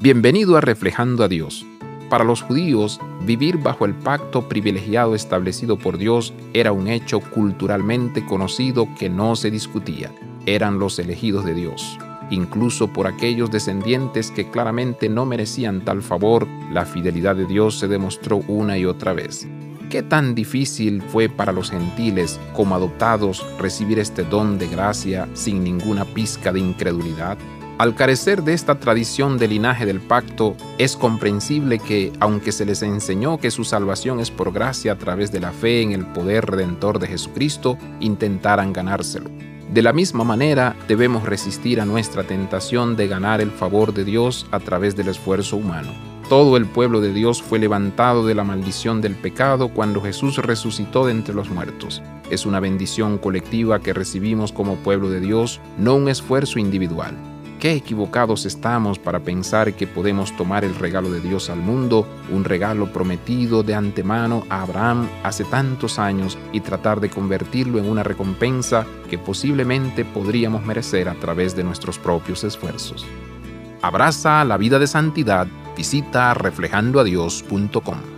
Bienvenido a Reflejando a Dios. Para los judíos, vivir bajo el pacto privilegiado establecido por Dios era un hecho culturalmente conocido que no se discutía. Eran los elegidos de Dios. Incluso por aquellos descendientes que claramente no merecían tal favor, la fidelidad de Dios se demostró una y otra vez. ¿Qué tan difícil fue para los gentiles como adoptados recibir este don de gracia sin ninguna pizca de incredulidad? Al carecer de esta tradición de linaje del pacto, es comprensible que, aunque se les enseñó que su salvación es por gracia a través de la fe en el poder redentor de Jesucristo, intentaran ganárselo. De la misma manera, debemos resistir a nuestra tentación de ganar el favor de Dios a través del esfuerzo humano. Todo el pueblo de Dios fue levantado de la maldición del pecado cuando Jesús resucitó de entre los muertos. Es una bendición colectiva que recibimos como pueblo de Dios, no un esfuerzo individual. Qué equivocados estamos para pensar que podemos tomar el regalo de Dios al mundo, un regalo prometido de antemano a Abraham hace tantos años, y tratar de convertirlo en una recompensa que posiblemente podríamos merecer a través de nuestros propios esfuerzos. Abraza la vida de santidad, visita reflejandoadios.com.